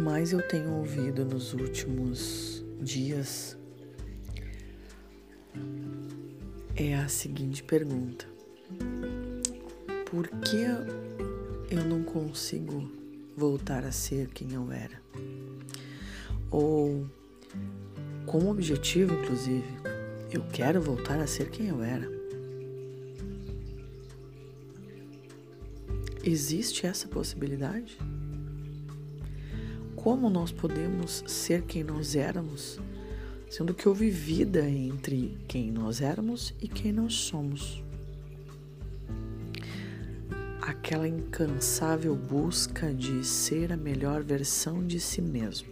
mais eu tenho ouvido nos últimos dias é a seguinte pergunta: Por que eu não consigo voltar a ser quem eu era? Ou, com objetivo, inclusive, eu quero voltar a ser quem eu era. Existe essa possibilidade? Como nós podemos ser quem nós éramos sendo que houve vida entre quem nós éramos e quem nós somos. Aquela incansável busca de ser a melhor versão de si mesmo.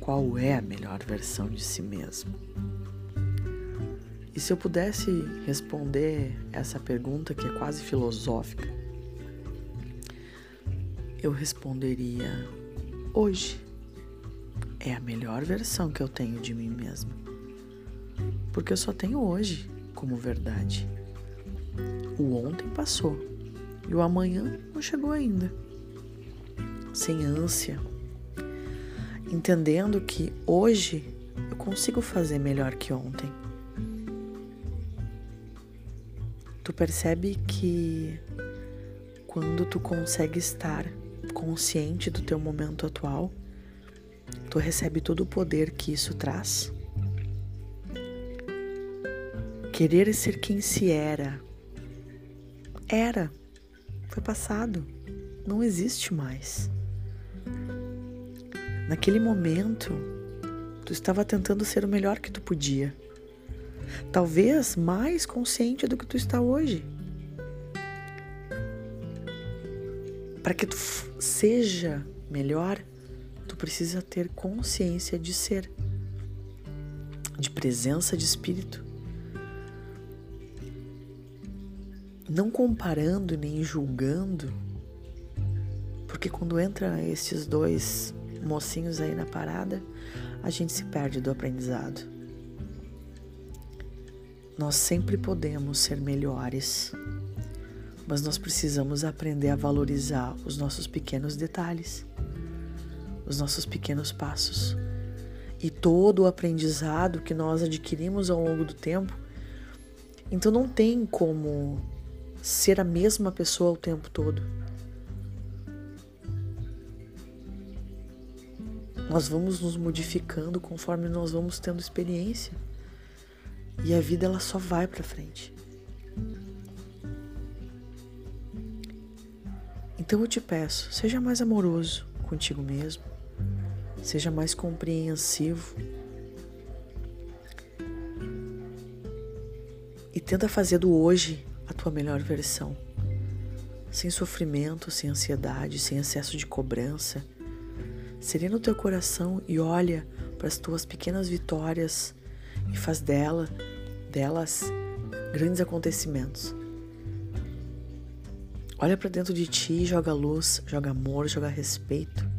Qual é a melhor versão de si mesmo? E se eu pudesse responder essa pergunta que é quase filosófica, eu responderia hoje é a melhor versão que eu tenho de mim mesma. Porque eu só tenho hoje como verdade. O ontem passou e o amanhã não chegou ainda. Sem ânsia, entendendo que hoje eu consigo fazer melhor que ontem. Tu percebe que quando tu consegue estar consciente do teu momento atual, tu recebe todo o poder que isso traz. Querer ser quem se era. Era. Foi passado. Não existe mais. Naquele momento, tu estava tentando ser o melhor que tu podia. Talvez mais consciente do que tu está hoje. Para que tu seja melhor, tu precisa ter consciência de ser, de presença de espírito. Não comparando nem julgando, porque quando entra esses dois mocinhos aí na parada, a gente se perde do aprendizado. Nós sempre podemos ser melhores, mas nós precisamos aprender a valorizar os nossos pequenos detalhes os nossos pequenos passos e todo o aprendizado que nós adquirimos ao longo do tempo. Então não tem como ser a mesma pessoa o tempo todo. Nós vamos nos modificando conforme nós vamos tendo experiência. E a vida ela só vai para frente. Então eu te peço, seja mais amoroso contigo mesmo seja mais compreensivo. E tenta fazer do hoje a tua melhor versão. Sem sofrimento, sem ansiedade, sem excesso de cobrança. Serena o teu coração e olha para as tuas pequenas vitórias e faz dela, delas grandes acontecimentos. Olha para dentro de ti, joga luz, joga amor, joga respeito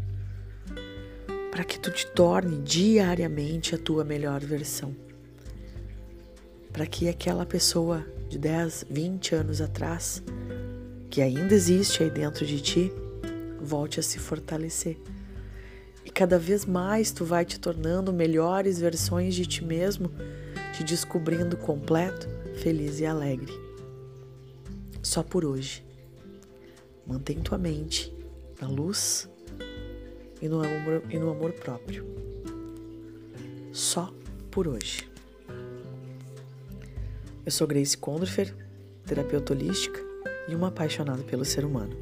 para que tu te torne diariamente a tua melhor versão. Para que aquela pessoa de 10, 20 anos atrás, que ainda existe aí dentro de ti, volte a se fortalecer. E cada vez mais tu vai te tornando melhores versões de ti mesmo, te descobrindo completo, feliz e alegre. Só por hoje. Mantém tua mente na luz e no amor, e no amor próprio. Só por hoje. Eu sou Grace Condorfer, terapeuta holística e uma apaixonada pelo ser humano.